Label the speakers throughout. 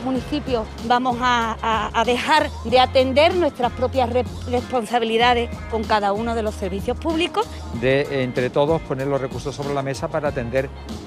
Speaker 1: municipios vamos a, dejar de atender nuestras propias responsabilidades con cada uno de los servicios públicos.
Speaker 2: De entre todos poner los recursos sobre la mesa para atender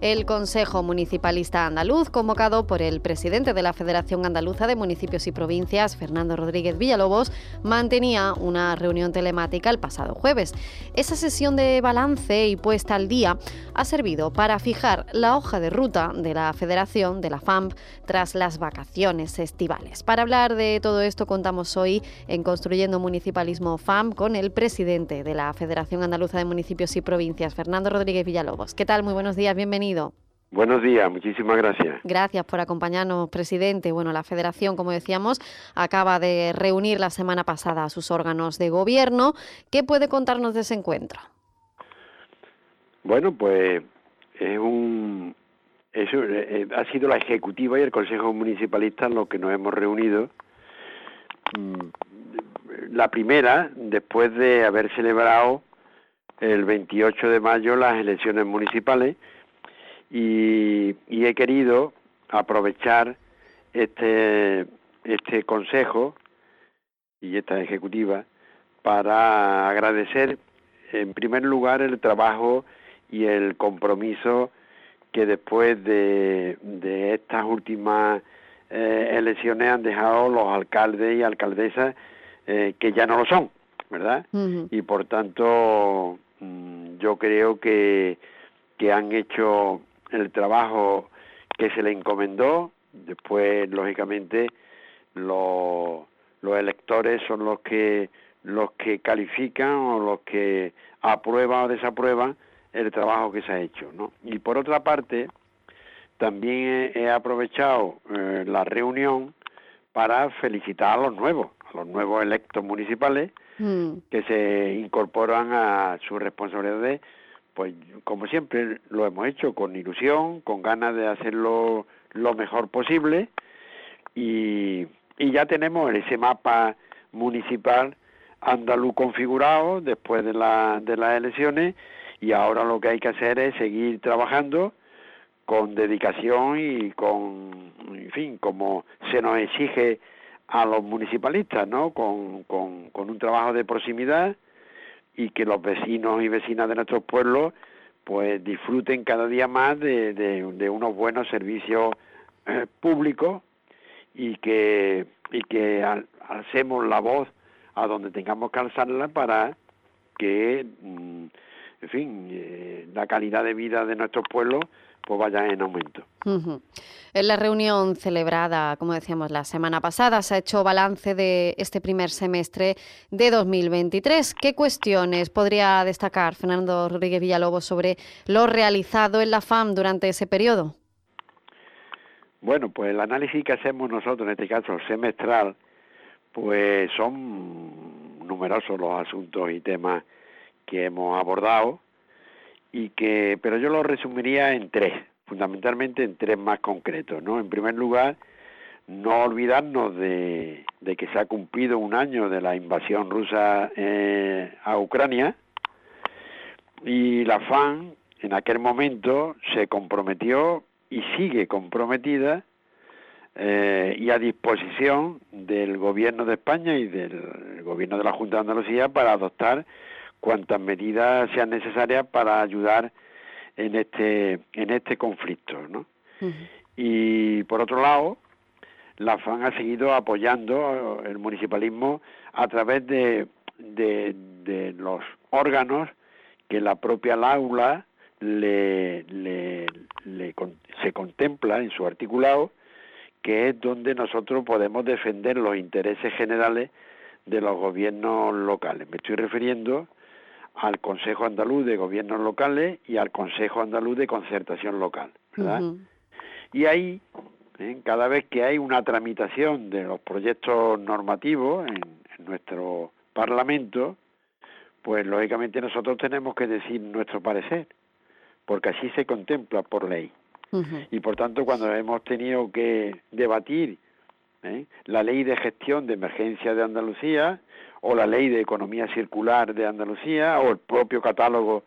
Speaker 3: El Consejo Municipalista Andaluz, convocado por el presidente de la Federación Andaluza de Municipios y Provincias, Fernando Rodríguez Villalobos, mantenía una reunión telemática el pasado jueves. Esa sesión de balance y puesta al día ha servido para fijar la hoja de ruta de la Federación, de la FAMP, tras las vacaciones estivales. Para hablar de todo esto contamos hoy en Construyendo Municipalismo FAMP con el presidente de la Federación Andaluza de Municipios y Provincias, Fernando Rodríguez Villalobos. ¿Qué tal? Muy buenos días, bienvenido.
Speaker 4: Buenos días, muchísimas gracias.
Speaker 3: Gracias por acompañarnos, presidente. Bueno, la Federación, como decíamos, acaba de reunir la semana pasada a sus órganos de gobierno. ¿Qué puede contarnos de ese encuentro?
Speaker 4: Bueno, pues es un eso eh, ha sido la ejecutiva y el Consejo Municipalista lo que nos hemos reunido. Mm, la primera, después de haber celebrado el 28 de mayo las elecciones municipales y, he querido aprovechar este, este consejo y esta ejecutiva para agradecer en primer lugar el trabajo y el compromiso que después de, de estas últimas eh, elecciones han dejado los alcaldes y alcaldesas eh, que ya no lo son, ¿verdad? Y por tanto mm, yo creo que, que han hecho el trabajo que se le encomendó. Después, lógicamente, los, los electores son los que los que califican o los que aprueban o desaprueban el trabajo que se ha hecho, ¿no? Y por otra parte, también he, aprovechado eh, la reunión para felicitar a los nuevos, a los nuevos electos municipales mm. que se incorporan a sus responsabilidades pues como siempre lo hemos hecho con ilusión, con ganas de hacerlo lo mejor posible y, y ya tenemos ese mapa municipal andaluz configurado después de, la, de las elecciones y ahora lo que hay que hacer es seguir trabajando con dedicación y con, en fin, como se nos exige a los municipalistas, ¿no? Con, con, con un trabajo de proximidad y que los vecinos y vecinas de nuestros pueblos pues disfruten cada día más de, unos buenos servicios eh, públicos y que y que alcemos la voz a donde tengamos que alzarla para que, mm, en fin, eh, la calidad de vida de nuestros pueblos pues vaya en aumento.
Speaker 3: En la reunión celebrada, como decíamos la semana pasada, se ha hecho balance de este primer semestre de 2023. ¿Qué cuestiones podría destacar Fernando Rodríguez Villalobos sobre lo realizado en la FAM durante ese periodo?
Speaker 4: Bueno, pues el análisis que hacemos nosotros, en este caso semestral, pues son numerosos los asuntos y temas que hemos abordado y que pero yo lo resumiría en tres fundamentalmente en tres más concretos no en primer lugar no olvidarnos de, que se ha cumplido un año de la invasión rusa eh, a Ucrania y la FAN en aquel momento se comprometió y sigue comprometida eh, y a disposición del gobierno de España y del gobierno de la Junta de Andalucía para adoptar cuantas medidas sean necesarias para ayudar en este en este conflicto ¿no? y por otro lado la FAN ha seguido apoyando el municipalismo a través de, de, los órganos que la propia aula le, le, le, se contempla en su articulado, que es donde nosotros podemos defender los intereses generales de los gobiernos locales. Me estoy refiriendo al Consejo Andaluz de Gobiernos Locales y al Consejo Andaluz de Concertación Local, ¿verdad? Y ahí, ¿eh? cada vez que hay una tramitación de los proyectos normativos en, nuestro Parlamento, pues lógicamente nosotros tenemos que decir nuestro parecer, porque así se contempla por ley. Y por tanto, cuando hemos tenido que debatir ¿eh? la ley de gestión de emergencia de Andalucía, o la ley de economía circular de Andalucía o el propio catálogo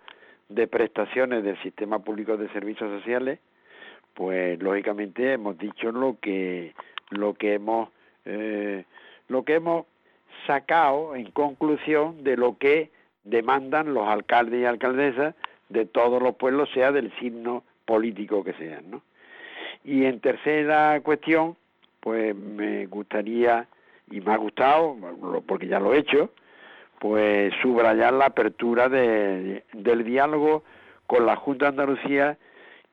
Speaker 4: de prestaciones del sistema público de servicios sociales pues lógicamente hemos dicho lo que lo que hemos eh, lo que hemos sacado en conclusión de lo que demandan los alcaldes y alcaldesas de todos los pueblos sea del signo político que sean ¿no? y en tercera cuestión pues me gustaría y me ha gustado, porque ya lo he hecho, pues subrayar la apertura de, del diálogo con la Junta de Andalucía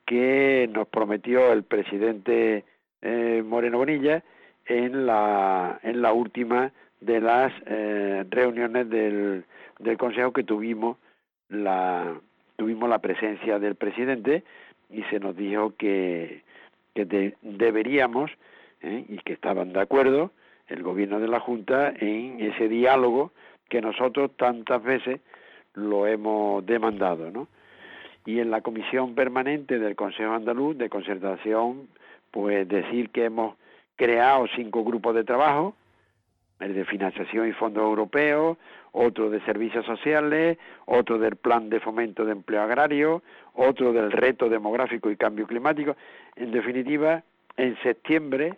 Speaker 4: que nos prometió el presidente eh, Moreno Bonilla en la, en la última de las eh, reuniones del, del Consejo que tuvimos la, tuvimos la presencia del presidente y se nos dijo que, que deberíamos eh, y que estaban de acuerdo el gobierno de la Junta en ese diálogo que nosotros tantas veces lo hemos demandado, ¿no? Y en la comisión permanente del Consejo Andaluz de Concertación, pues decir que hemos creado cinco grupos de trabajo, el de financiación y fondos europeos, otro de servicios sociales, otro del plan de fomento de empleo agrario, otro del reto demográfico y cambio climático. En definitiva, en septiembre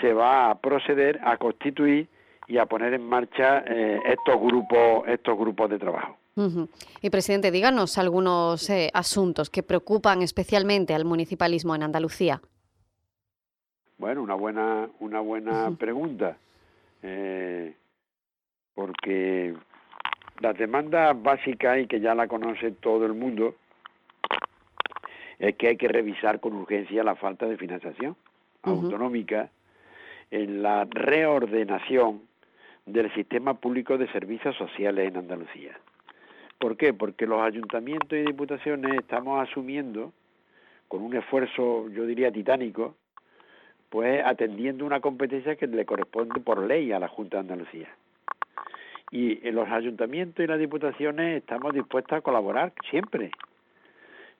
Speaker 4: se va a proceder a constituir y a poner en marcha eh, estos grupos estos grupos de trabajo.
Speaker 3: Y presidente, díganos algunos eh, asuntos que preocupan especialmente al municipalismo en Andalucía.
Speaker 4: Bueno, una buena una buena pregunta, eh, porque la demanda básica y que ya la conoce todo el mundo es que hay que revisar con urgencia la falta de financiación autonómica en la reordenación del sistema público de servicios sociales en Andalucía. ¿Por qué? Porque los ayuntamientos y diputaciones estamos asumiendo, con un esfuerzo, yo diría, titánico, pues atendiendo una competencia que le corresponde por ley a la Junta de Andalucía. Y los ayuntamientos y las diputaciones estamos dispuestos a colaborar siempre.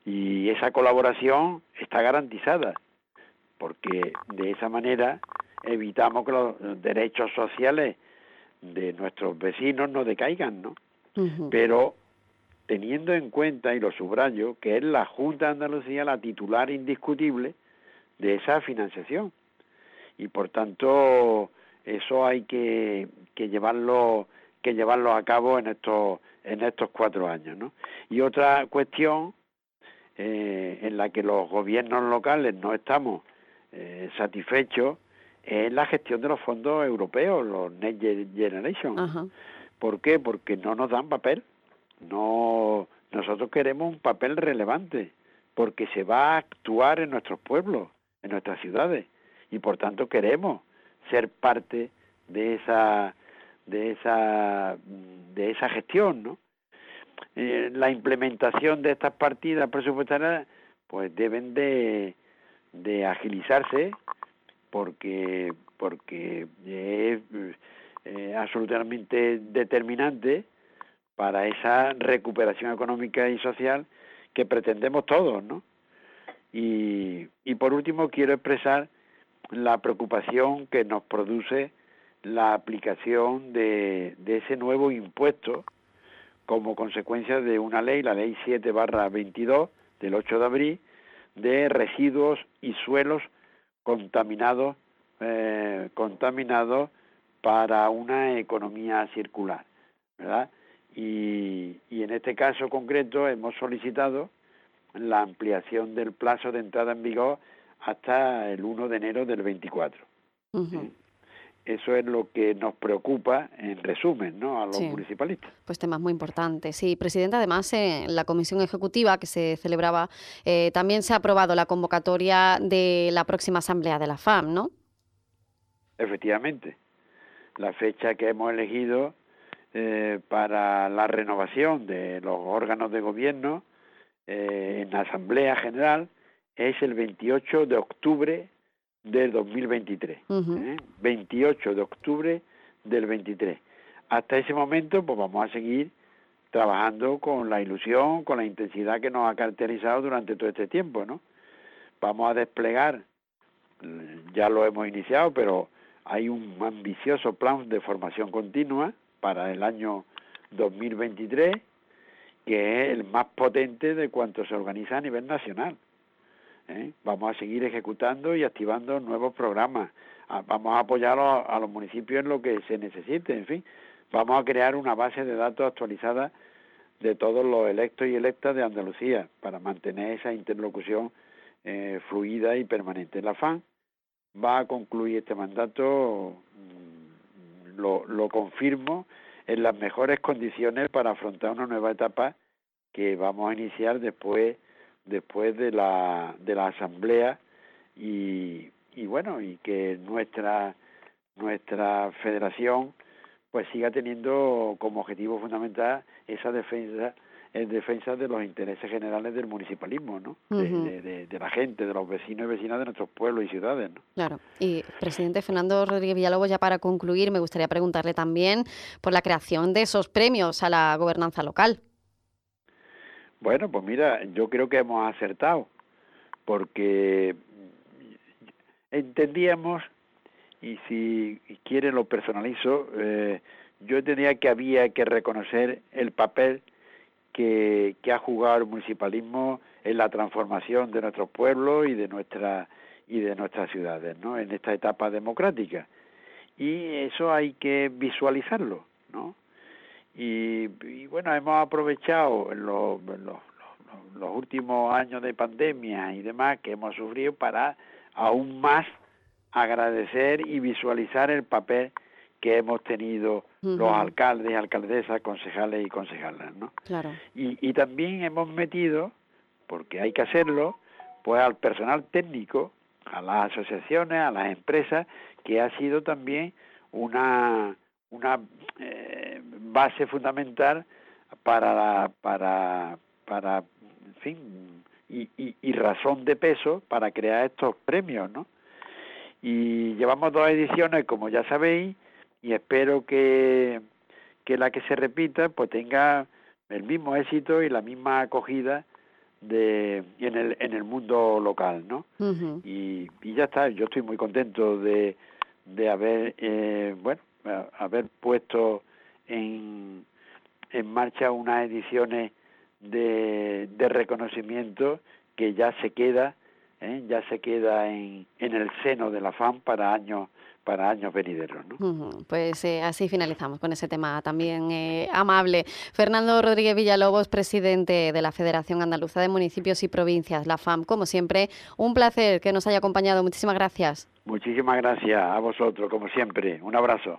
Speaker 4: Y esa colaboración está garantizada, porque de esa manera evitamos que los derechos sociales de nuestros vecinos no decaigan, ¿no? Pero teniendo en cuenta, y lo subrayo, que es la Junta de Andalucía la titular indiscutible de esa financiación. Y por tanto, eso hay que, que llevarlo que llevarlo a cabo en estos en estos cuatro años, ¿no? Y otra cuestión eh, en la que los gobiernos locales no estamos eh, satisfechos es la gestión de los fondos europeos, los Next Generation. ¿Por qué? Porque no nos dan papel. No, nosotros queremos un papel relevante porque se va a actuar en nuestros pueblos, en nuestras ciudades y por tanto queremos ser parte de esa de esa de esa gestión, ¿no? Eh, la implementación de estas partidas presupuestarias pues deben de, de agilizarse porque porque es eh, absolutamente determinante para esa recuperación económica y social que pretendemos todos, ¿no? Y, y por último quiero expresar la preocupación que nos produce la aplicación de, de ese nuevo impuesto como consecuencia de una ley, la ley 7 barra 22 del 8 de abril, de residuos y suelos contaminados, eh, contaminados para una economía circular, ¿verdad? Y, y en este caso concreto hemos solicitado la ampliación del plazo de entrada en vigor hasta el 1 de enero del 24. Eso es lo que nos preocupa, en resumen, ¿no? a los municipalistas.
Speaker 3: Pues temas muy importantes. Sí, presidente, además, en la comisión ejecutiva que se celebraba, eh, también se ha aprobado la convocatoria de la próxima asamblea de la FAM, ¿no?
Speaker 4: Efectivamente. La fecha que hemos elegido eh, para la renovación de los órganos de gobierno eh, en la Asamblea General es el 28 de octubre del 2023. 28 ¿eh? de octubre del 23. Hasta ese momento, pues vamos a seguir trabajando con la ilusión, con la intensidad que nos ha caracterizado durante todo este tiempo, ¿no? Vamos a desplegar, ya lo hemos iniciado, pero hay un ambicioso plan de formación continua para el año 2023, que es el más potente de cuanto se organiza a nivel nacional. ¿Eh? Vamos a seguir ejecutando y activando nuevos programas. Ah, vamos a apoyar a, los municipios en lo que se necesite, en fin. Vamos a crear una base de datos actualizada de todos los electos y electas de Andalucía para mantener esa interlocución eh, fluida y permanente. La FAN va a concluir este mandato, mm, lo, lo confirmo, en las mejores condiciones para afrontar una nueva etapa que vamos a iniciar después después de la, de la asamblea y, y bueno, y que nuestra, nuestra federación pues siga teniendo como objetivo fundamental esa defensa en defensa de los intereses generales del municipalismo, ¿no? de, la gente, de los vecinos y vecinas de nuestros pueblos y ciudades, ¿no?
Speaker 3: Claro. Y presidente Fernando Rodríguez Villalobos, ya para concluir, me gustaría preguntarle también por la creación de esos premios a la gobernanza local.
Speaker 4: Bueno, pues mira, yo creo que hemos acertado, porque entendíamos, y si quiere lo personalizo, eh, yo entendía que había que reconocer el papel que, que ha jugado el municipalismo en la transformación de nuestros pueblos y de nuestra y de nuestras ciudades, ¿no? En esta etapa democrática. Y eso hay que visualizarlo, ¿no? Y, bueno, hemos aprovechado los, los, últimos años de pandemia y demás que hemos sufrido para aún más agradecer y visualizar el papel que hemos tenido los alcaldes, alcaldesas, concejales y concejalas, ¿no?
Speaker 3: Claro.
Speaker 4: Y, y también hemos metido, porque hay que hacerlo, pues al personal técnico, a las asociaciones, a las empresas, que ha sido también una una eh, base fundamental para la, para para en fin y, y, razón de peso para crear estos premios no y llevamos dos ediciones como ya sabéis y espero que que la que se repita pues tenga el mismo éxito y la misma acogida de en el en el mundo local no y, y ya está yo estoy muy contento de de haber eh, bueno haber puesto en, en marcha unas ediciones de, de reconocimiento que ya se queda ¿eh? ya se queda en, en el seno de la FAM para años para años venideros. ¿no?
Speaker 3: Pues eh, así finalizamos con ese tema también eh, amable. Fernando Rodríguez Villalobos, presidente de la Federación Andaluza de Municipios y Provincias, la FAM. Como siempre, un placer que nos haya acompañado. Muchísimas gracias.
Speaker 4: Muchísimas gracias a vosotros, como siempre. Un abrazo.